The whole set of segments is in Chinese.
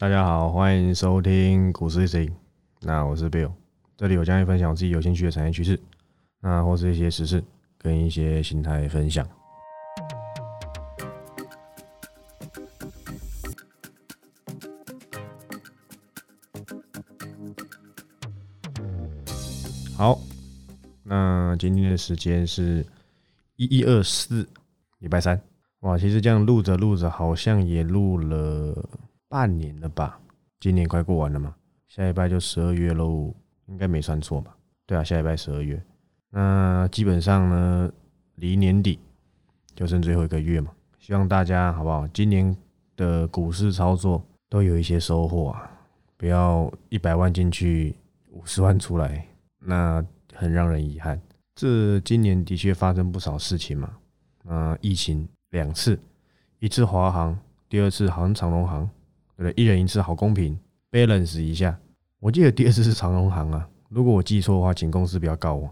大家好，欢迎收听股市行。那我是 Bill，这里我将会分享我自己有兴趣的产业趋势，那或是一些时事跟一些心态分享。好，那今天的时间是一一二四，礼拜三。哇，其实这样录着录着，好像也录了半年了吧？今年快过完了嘛，下礼拜就十二月喽，应该没算错吧？对啊，下礼拜十二月。那基本上呢，离年底就剩最后一个月嘛，希望大家好不好？今年的股市操作都有一些收获啊，不要一百万进去五十万出来。那很让人遗憾，这今年的确发生不少事情嘛。那疫情两次，一次华航，第二次好像长龙航，对？一人一次，好公平，balance 一下。我记得第二次是长荣行啊，如果我记错的话，请公司不要告我。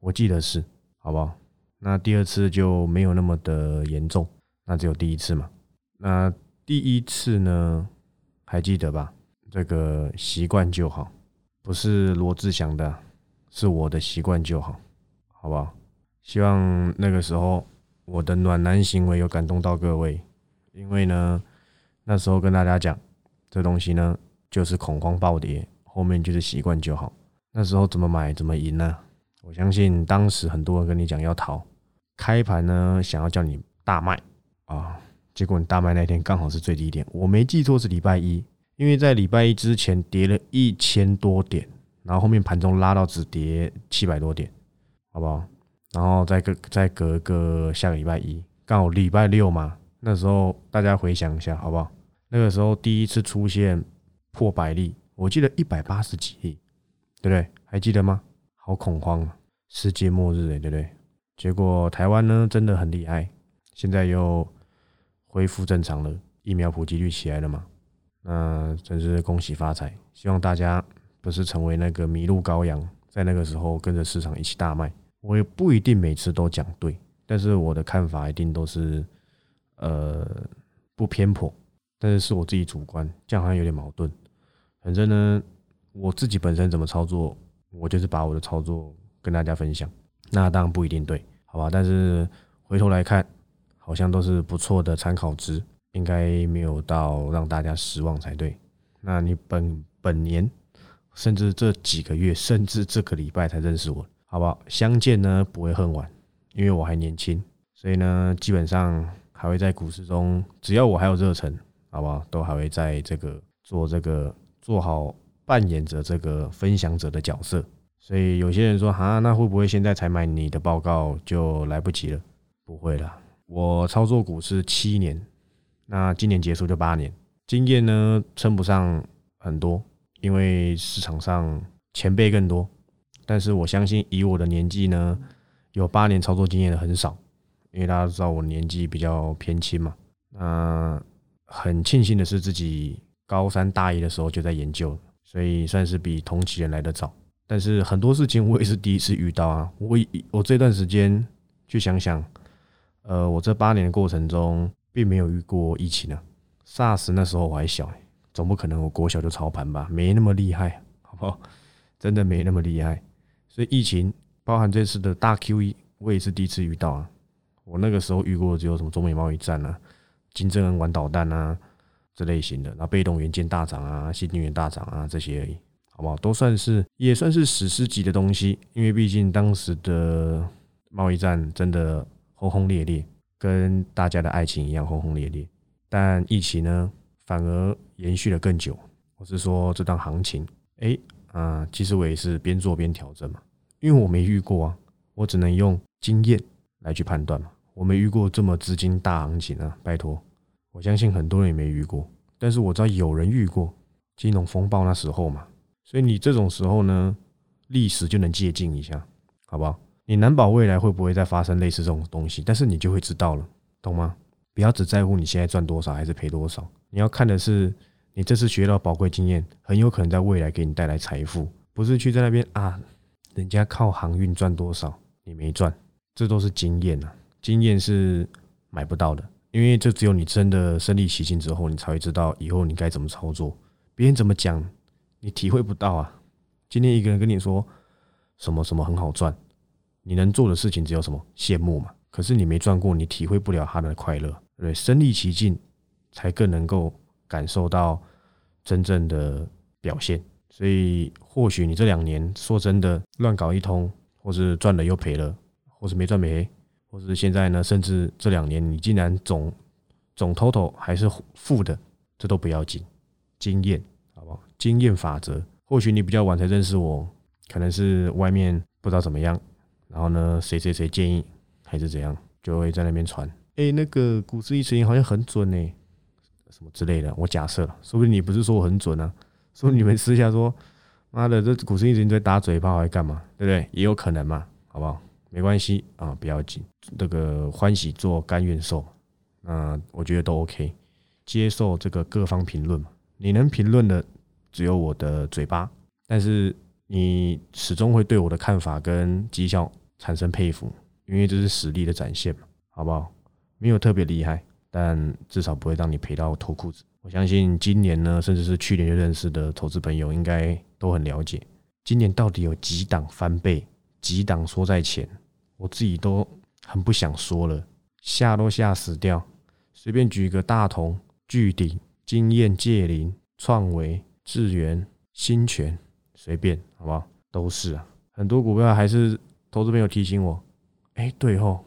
我记得是，好不好？那第二次就没有那么的严重，那只有第一次嘛。那第一次呢，还记得吧？这个习惯就好，不是罗志祥的。是我的习惯就好，好不好？希望那个时候我的暖男行为有感动到各位，因为呢，那时候跟大家讲，这东西呢就是恐慌暴跌，后面就是习惯就好。那时候怎么买怎么赢呢？我相信当时很多人跟你讲要逃，开盘呢想要叫你大卖啊，结果你大卖那天刚好是最低点，我没记错是礼拜一，因为在礼拜一之前跌了一千多点。然后后面盘中拉到只跌七百多点，好不好？然后再隔再隔个下个礼拜一，刚好礼拜六嘛。那时候大家回想一下，好不好？那个时候第一次出现破百例，我记得一百八十几例，对不对？还记得吗？好恐慌啊！世界末日哎，对不对？结果台湾呢真的很厉害，现在又恢复正常了，疫苗普及率起来了嘛？那真是恭喜发财！希望大家。不是成为那个迷路羔羊，在那个时候跟着市场一起大卖。我也不一定每次都讲对，但是我的看法一定都是呃不偏颇，但是是我自己主观，这样好像有点矛盾。反正呢，我自己本身怎么操作，我就是把我的操作跟大家分享。那当然不一定对，好吧？但是回头来看，好像都是不错的参考值，应该没有到让大家失望才对。那你本本年。甚至这几个月，甚至这个礼拜才认识我，好不好？相见呢不会恨晚，因为我还年轻，所以呢，基本上还会在股市中，只要我还有热忱，好不好？都还会在这个做这个做好扮演着这个分享者的角色。所以有些人说，哈，那会不会现在才买你的报告就来不及了？不会了，我操作股市七年，那今年结束就八年，经验呢称不上很多。因为市场上前辈更多，但是我相信以我的年纪呢，有八年操作经验的很少，因为大家知道我年纪比较偏轻嘛。那很庆幸的是自己高三大一的时候就在研究，所以算是比同期人来的早。但是很多事情我也是第一次遇到啊。我我这段时间去想想，呃，我这八年的过程中并没有遇过疫情啊。SARS 那时候我还小总不可能我国小就操盘吧，没那么厉害，好不好？真的没那么厉害。所以疫情，包含这次的大 QE，我也是第一次遇到啊。我那个时候遇过只有什么中美贸易战啊、金正恩玩导弹啊这类型的，然后被动元件大涨啊、新能源大涨啊这些而已，好不好？都算是也算是史诗级的东西，因为毕竟当时的贸易战真的轰轰烈烈，跟大家的爱情一样轰轰烈烈。但疫情呢？反而延续了更久。我是说，这段行情，哎，啊，其实我也是边做边调整嘛，因为我没遇过啊，我只能用经验来去判断嘛。我没遇过这么资金大行情啊，拜托，我相信很多人也没遇过，但是我知道有人遇过金融风暴那时候嘛，所以你这种时候呢，历史就能借鉴一下，好不好？你难保未来会不会再发生类似这种东西，但是你就会知道了，懂吗？不要只在乎你现在赚多少还是赔多少。你要看的是，你这次学到宝贵经验，很有可能在未来给你带来财富，不是去在那边啊，人家靠航运赚多少，你没赚，这都是经验啊，经验是买不到的，因为这只有你真的身临其境之后，你才会知道以后你该怎么操作。别人怎么讲，你体会不到啊。今天一个人跟你说什么什么很好赚，你能做的事情只有什么羡慕嘛。可是你没赚过，你体会不了他的快乐，对？身临其境才更能够感受到真正的表现。所以或许你这两年说真的乱搞一通，或是赚了又赔了，或是没赚没赔。或是现在呢，甚至这两年你竟然总总 total 还是负的，这都不要紧，经验好不好？经验法则，或许你比较晚才认识我，可能是外面不知道怎么样，然后呢，谁谁谁建议还是怎样，就会在那边传，哎，那个股市一成好像很准呢，什么之类的。我假设了，说不定你不是说我很准啊，说不定你们私下说，妈的，这股市一直在打嘴炮，还干嘛？对不对？也有可能嘛，好不好？没关系啊，不要紧。这个欢喜做，甘愿受，那我觉得都 OK。接受这个各方评论嘛，你能评论的只有我的嘴巴，但是你始终会对我的看法跟绩效产生佩服，因为这是实力的展现嘛，好不好？没有特别厉害，但至少不会让你赔到脱裤子。我相信今年呢，甚至是去年就认识的投资朋友，应该都很了解，今年到底有几档翻倍。几档缩在前，我自己都很不想说了，吓都吓死掉。随便举个大同、巨鼎、经验、界林、创维、智源、新泉，随便好不好？都是啊，很多股票还是投资朋友提醒我，哎，对吼，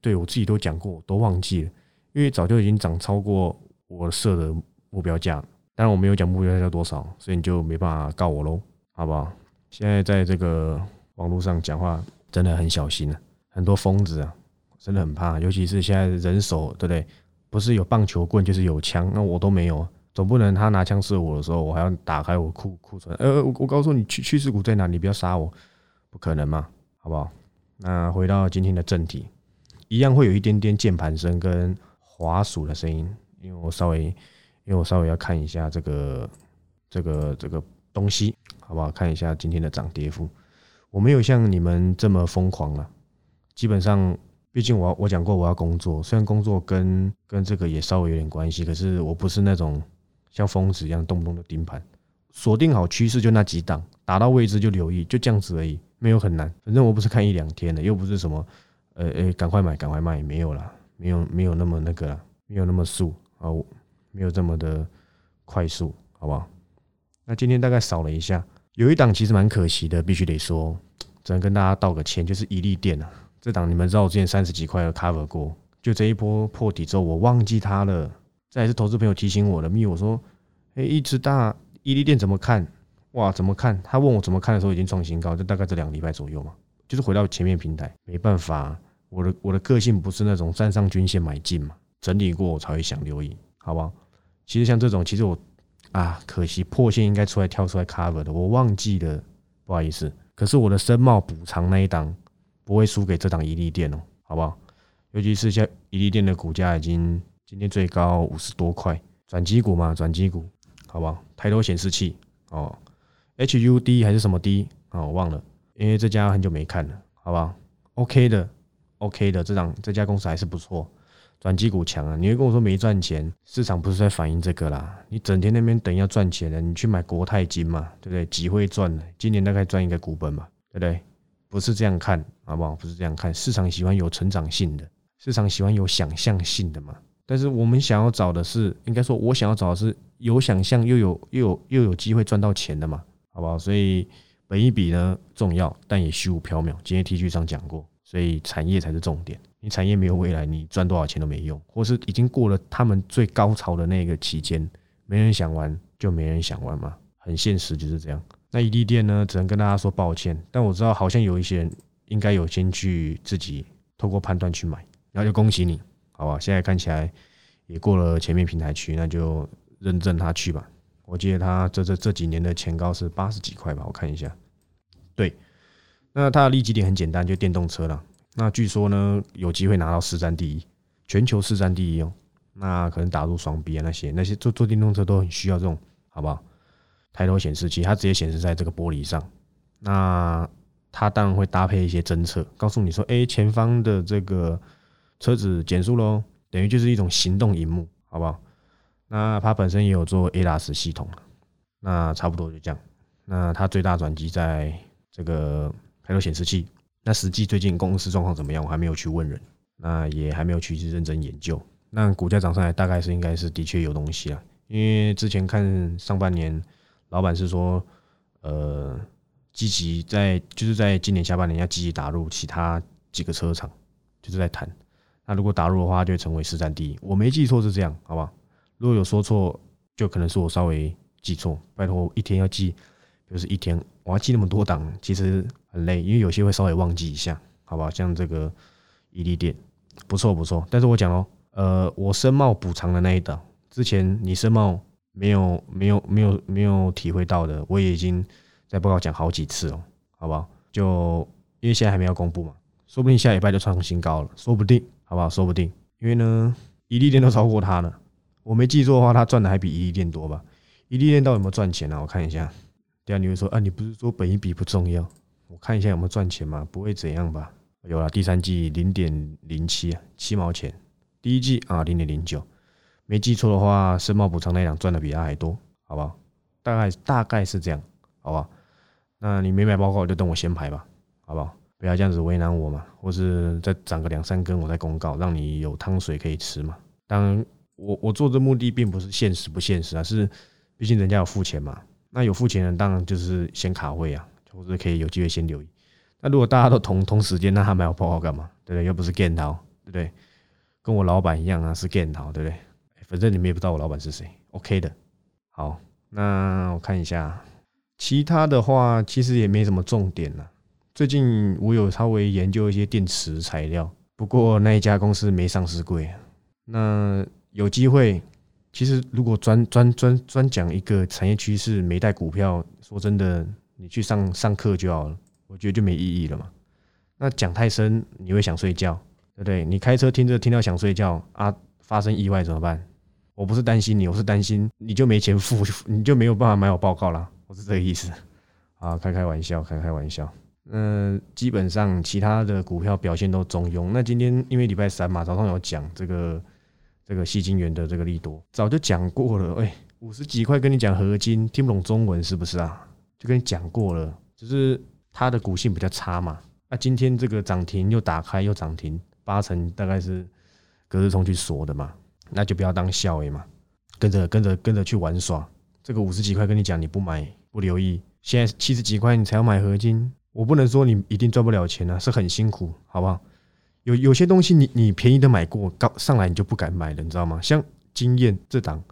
对我自己都讲过，都忘记了，因为早就已经涨超过我设的目标价了。当然我没有讲目标价多少，所以你就没办法告我喽，好不好？现在在这个。网络上讲话真的很小心啊，很多疯子啊，真的很怕。尤其是现在人手，对不对？不是有棒球棍就是有枪，那我都没有，总不能他拿枪射我的时候，我还要打开我库库存。呃，我我告诉你，趋趋势股在哪？你不要杀我，不可能嘛，好不好？那回到今天的正题，一样会有一点点键盘声跟滑鼠的声音，因为我稍微，因为我稍微要看一下这个这个这个东西，好不好？看一下今天的涨跌幅。我没有像你们这么疯狂了，基本上，毕竟我我讲过我要工作，虽然工作跟跟这个也稍微有点关系，可是我不是那种像疯子一样动不动就盯盘，锁定好趋势就那几档，打到位置就留意，就这样子而已，没有很难。反正我不是看一两天的，又不是什么，呃呃，赶快买赶快卖，没有啦，没有没有那么那个啦，没有那么速啊，没有这么的快速，好不好？那今天大概扫了一下。有一档其实蛮可惜的，必须得说，只能跟大家道个歉，就是伊利店啊。这档你们知道我之前三十几块有 cover 过，就这一波破底之后，我忘记它了。这也是投资朋友提醒我的，密我说，哎，一只大伊利店怎么看？哇，怎么看？他问我怎么看的时候，已经创新高，就大概这两个礼拜左右嘛。就是回到前面平台，没办法，我的我的个性不是那种站上均线买进嘛，整理过我才会想留意，好不好？其实像这种，其实我。啊，可惜破线应该出来跳出来 cover 的，我忘记了，不好意思。可是我的申茂补偿那一档不会输给这档伊利店哦，好不好？尤其是像伊利店的股价已经今天最高五十多块，转机股嘛，转机股，好不好？抬头显示器哦，HUD 还是什么 D 啊？我忘了，因为这家很久没看了，好不好？OK 的，OK 的，这档这家公司还是不错。转机股强啊！你会跟我说没赚钱，市场不是在反映这个啦。你整天那边等要赚钱的，你去买国泰金嘛，对不对？几会赚的，今年大概赚一个股本嘛，对不对？不是这样看，好不好？不是这样看，市场喜欢有成长性的，市场喜欢有想象性的嘛。但是我们想要找的是，应该说，我想要找的是有想象又有又有又有机会赚到钱的嘛，好不好？所以本一笔呢重要，但也虚无缥缈。今天 T 恤上讲过，所以产业才是重点。你产业没有未来，你赚多少钱都没用，或是已经过了他们最高潮的那个期间，没人想玩就没人想玩嘛，很现实就是这样。那伊利店呢，只能跟大家说抱歉，但我知道好像有一些人应该有先去自己透过判断去买，然后就恭喜你，好吧？现在看起来也过了前面平台区，那就认证他去吧。我记得他这这这几年的前高是八十几块吧，我看一下。对，那它的利基点很简单，就电动车了。那据说呢，有机会拿到市占第一，全球市占第一哦。那可能打入双 B 啊，那些那些做做电动车都很需要这种，好不好？抬头显示器，它直接显示在这个玻璃上。那它当然会搭配一些侦测，告诉你说，哎，前方的这个车子减速喽，等于就是一种行动荧幕，好不好？那它本身也有做 ADAS 系统，那差不多就这样。那它最大转机在这个抬头显示器。那实际最近公司状况怎么样？我还没有去问人，那也还没有去认真研究。那股价涨上来，大概是应该是的确有东西啊。因为之前看上半年，老板是说，呃，积极在就是在今年下半年要积极打入其他几个车厂，就是在谈。那如果打入的话，就会成为市占第一。我没记错是这样，好不好？如果有说错，就可能是我稍微记错。拜托，一天要记，就是一天，我要记那么多档，其实。很累，因为有些会稍微忘记一下，好不好？像这个伊利店，不错不错。但是我讲哦，呃，我申茂补偿的那一档，之前你申茂没有没有没有没有体会到的，我也已经在报告讲好几次了，好不好？就因为现在还没有公布嘛，说不定下礼拜就创新高了，说不定，好不好？说不定，因为呢，伊利店都超过它了，我没记错的话，它赚的还比伊利店多吧？伊利店到底有没有赚钱呢？我看一下。等下你会说啊，你不是说本一比不重要？我看一下有没有赚钱嘛？不会怎样吧？有了，第三季零点零七七毛钱，第一季啊零点零九，没记错的话，申报补偿那两赚的比他还多，好不好？大概大概是这样，好不好？那你没买报告就等我先排吧，好不好？不要这样子为难我嘛，或是再涨个两三根我再公告，让你有汤水可以吃嘛。当然，我我做这目的并不是现实不现实啊，是毕竟人家有付钱嘛。那有付钱的当然就是先卡位啊。或者可以有机会先留意。那如果大家都同同时间，那他买我报告干嘛？对不对？又不是 g a n，对不对？跟我老板一样啊，是 g a n，对不对？反正你们也不知道我老板是谁，OK 的。好，那我看一下其他的话，其实也没什么重点了。最近我有稍微研究一些电池材料，不过那一家公司没上市柜。那有机会，其实如果专专专专讲一个产业趋势，没带股票，说真的。你去上上课就好了，我觉得就没意义了嘛。那讲太深，你会想睡觉，对不对？你开车听着听到想睡觉啊，发生意外怎么办？我不是担心你，我是担心你就没钱付，你就没有办法买我报告了。我是这个意思啊，开开玩笑，开开玩笑。嗯，基本上其他的股票表现都中庸。那今天因为礼拜三嘛，早上有讲这个这个细金元的这个利多，早就讲过了。哎，五十几块跟你讲合金，听不懂中文是不是啊？就跟你讲过了，只是它的股性比较差嘛。那今天这个涨停又打开又涨停，八成大概是隔日冲去锁的嘛，那就不要当笑诶嘛，跟着跟着跟着去玩耍。这个五十几块跟你讲你不买不留意，现在七十几块你才要买合金，我不能说你一定赚不了钱啊，是很辛苦，好不好？有有些东西你你便宜的买过，高上来你就不敢买了，你知道吗？像经验这档。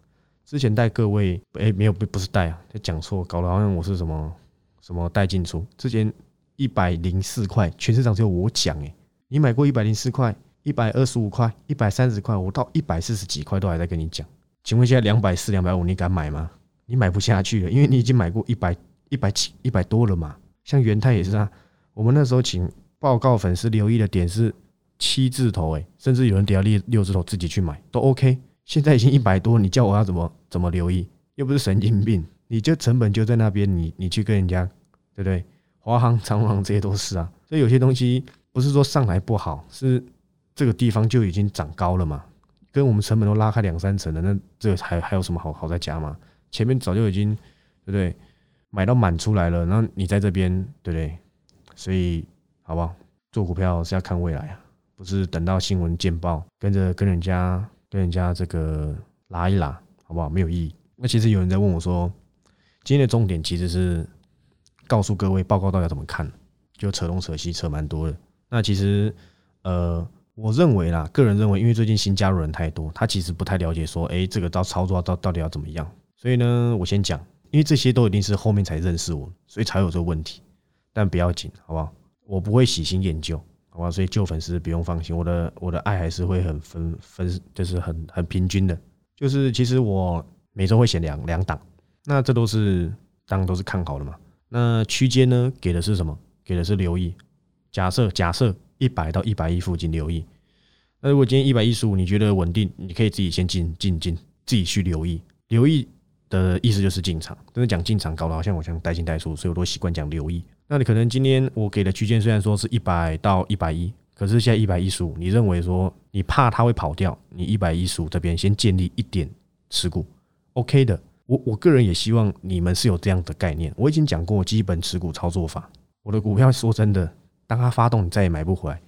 之前带各位，哎，没有不不是带啊，讲错，搞得好像我是什么什么带进出。之前一百零四块，全市场只有我讲，哎，你买过一百零四块、一百二十五块、一百三十块，我到一百四十几块都还在跟你讲。请问现在两百四、两百五，你敢买吗？你买不下去了，因为你已经买过一百一百七、一百多了嘛。像元泰也是啊，我们那时候请报告粉丝留意的点是七字头，哎，甚至有人点到六六字头自己去买都 OK。现在已经一百多，你叫我要怎么怎么留意？又不是神经病，你就成本就在那边，你你去跟人家，对不对？华航、长航这些都是啊，所以有些东西不是说上来不好，是这个地方就已经涨高了嘛，跟我们成本都拉开两三成了，那这还还有什么好好在加吗？前面早就已经对不对？买到满出来了，然后你在这边对不对？所以好不好？做股票是要看未来啊，不是等到新闻见报跟着跟人家。跟人家这个拉一拉，好不好？没有意义。那其实有人在问我说，今天的重点其实是告诉各位报告到底要怎么看，就扯东扯西扯蛮多的。那其实呃，我认为啦，个人认为，因为最近新加入人太多，他其实不太了解说，哎，这个到操作到到底要怎么样。所以呢，我先讲，因为这些都一定是后面才认识我，所以才有这个问题。但不要紧，好不好？我不会喜新厌旧。好吧，所以旧粉丝不用放心，我的我的爱还是会很分分，就是很很平均的。就是其实我每周会写两两档，那这都是当然都是看好的嘛。那区间呢，给的是什么？给的是留意。假设假设一百到一百一附近留意。那如果今天一百一十五，你觉得稳定，你可以自己先进进进，自己去留意。留意的意思就是进场，但是讲进场搞得好像我像带进带出，所以我都习惯讲留意。那你可能今天我给的区间虽然说是一百到一百一，可是现在一百一十五，你认为说你怕它会跑掉，你一百一十五这边先建立一点持股，OK 的。我我个人也希望你们是有这样的概念。我已经讲过基本持股操作法，我的股票说真的，当它发动，你再也买不回来。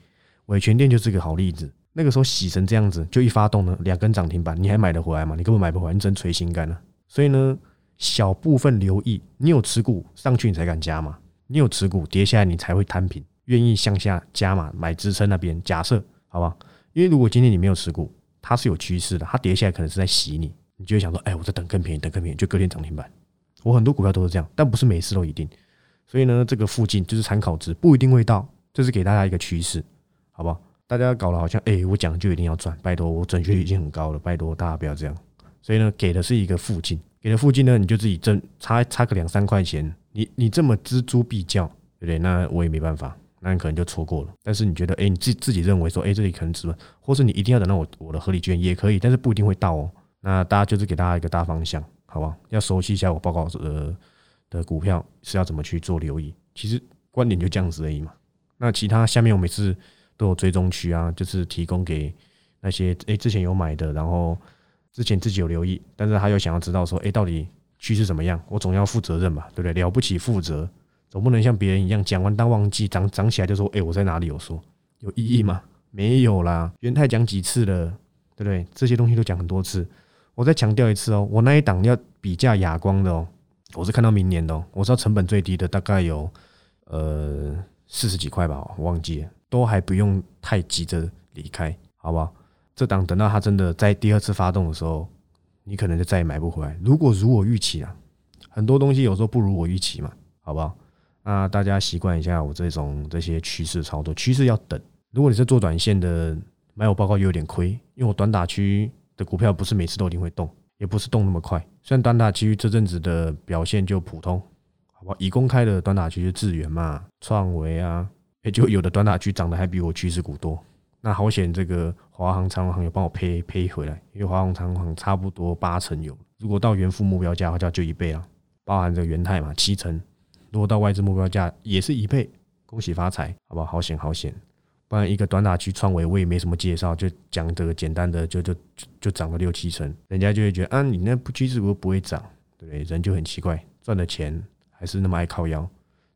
伟全店就是个好例子，那个时候洗成这样子，就一发动呢，两根涨停板，你还买得回来吗？你根本买不回来，你真捶心肝了。所以呢，小部分留意，你有持股上去你才敢加嘛，你有持股跌下来你才会摊平，愿意向下加码买支撑那边。假设好吧，因为如果今天你没有持股，它是有趋势的，它跌下来可能是在洗你，你就会想说，哎，我在等更便宜，等更便宜，就隔天涨停板。我很多股票都是这样，但不是每次都一定。所以呢，这个附近就是参考值，不一定会到，这是给大家一个趋势，好不好？大家搞得好像，哎，我讲就一定要赚，拜托，我准确率已经很高了，拜托大家不要这样。所以呢，给的是一个附近，给的附近呢，你就自己挣，差差个两三块钱，你你这么锱铢必较，对不对？那我也没办法，那你可能就错过了。但是你觉得，哎，你自自己认为说，哎，这里可能值，或是你一定要等到我我的合理券也可以，但是不一定会到哦。那大家就是给大家一个大方向，好不好？要熟悉一下我报告呃的股票是要怎么去做留意。其实观点就这样子而已嘛。那其他下面我每次。都有追踪区啊，就是提供给那些诶之前有买的，然后之前自己有留意，但是他又想要知道说诶到底趋势怎么样，我总要负责任嘛，对不对？了不起负责，总不能像别人一样讲完当忘记，涨涨起来就说诶我在哪里有说有意义吗？没有啦，元泰讲几次了，对不对？这些东西都讲很多次，我再强调一次哦，我那一档要比价哑光的哦，我是看到明年的，哦，我知道成本最低的大概有呃四十几块吧，我忘记了。都还不用太急着离开，好不好？这档等到它真的在第二次发动的时候，你可能就再也买不回来。如果如我预期啊，很多东西有时候不如我预期嘛，好不好？那大家习惯一下我这种这些趋势操作，趋势要等。如果你是做短线的，买我报告又有点亏，因为我短打区的股票不是每次都一定会动，也不是动那么快。虽然短打区这阵子的表现就普通，好不好？已公开的短打区是智源嘛、创维啊。也就有的短打区涨得还比我趋势股多，那好险！这个华航、长航有帮我赔赔回来，因为华航、长航差不多八成有，如果到原付目标价的话，就就一倍了，包含这个元泰嘛七成，如果到外资目标价也是一倍，恭喜发财，好不好？好险好险！不然一个短打区创维我也没什么介绍，就讲这个简单的，就就就涨个六七成，人家就会觉得啊，你那不趋势股不会涨，对不对？人就很奇怪，赚的钱还是那么爱靠腰，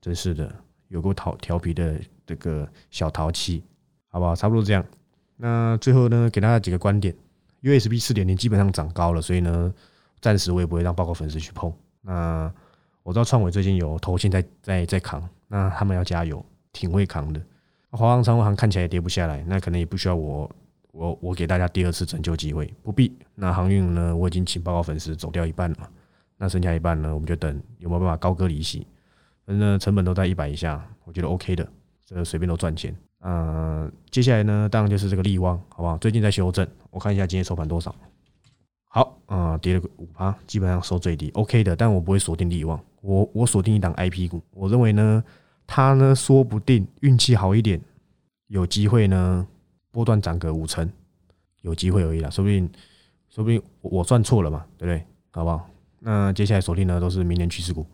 真是的，有个调调皮的。这个小淘气，好不好？差不多这样。那最后呢，给大家几个观点。USB 四点零基本上涨高了，所以呢，暂时我也不会让报告粉丝去碰。那我知道创伟最近有头线在在在扛，那他们要加油，挺会扛的。华航、长航看起来也跌不下来，那可能也不需要我我我给大家第二次拯救机会，不必。那航运呢，我已经请报告粉丝走掉一半了，那剩下一半呢，我们就等有没有办法高歌离席。反正成本都在一百以下，我觉得 OK 的。这随便都赚钱，嗯，接下来呢，当然就是这个利旺，好不好？最近在修正，我看一下今天收盘多少。好，啊，跌了个五趴，基本上收最低，OK 的。但我不会锁定利旺，我我锁定一档 IP 股，我认为呢，它呢说不定运气好一点，有机会呢波段涨个五成，有机会而已啦，说不定，说不定我算错了嘛，对不对？好不好？那接下来锁定呢都是明年趋势股。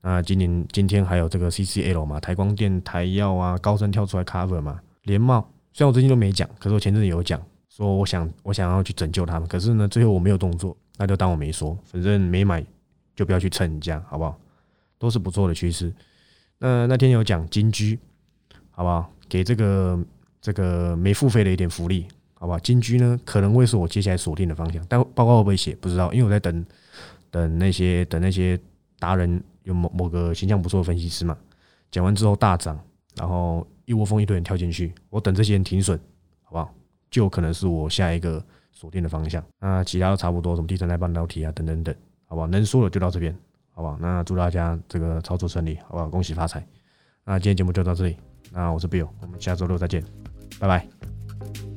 那今年今天还有这个 CCL 嘛，台光电、台药啊，高盛跳出来 cover 嘛，联茂。虽然我最近都没讲，可是我前阵子有讲，说我想我想要去拯救他们，可是呢，最后我没有动作，那就当我没说，反正没买就不要去蹭这样，好不好？都是不错的趋势。那那天有讲金居，好不好？给这个这个没付费的一点福利，好不好？金居呢可能会是我接下来锁定的方向，但报告会不会写不知道，因为我在等等那些等那些达人。有某某个形象不错的分析师嘛，讲完之后大涨，然后一窝蜂一堆人跳进去，我等这些人停损，好不好？就可能是我下一个锁定的方向。那其他都差不多，什么地产代半导体啊，等等等，好不好？能说的就到这边，好不好？那祝大家这个操作顺利，好不好？恭喜发财。那今天节目就到这里，那我是 Bill，我们下周六再见，拜拜。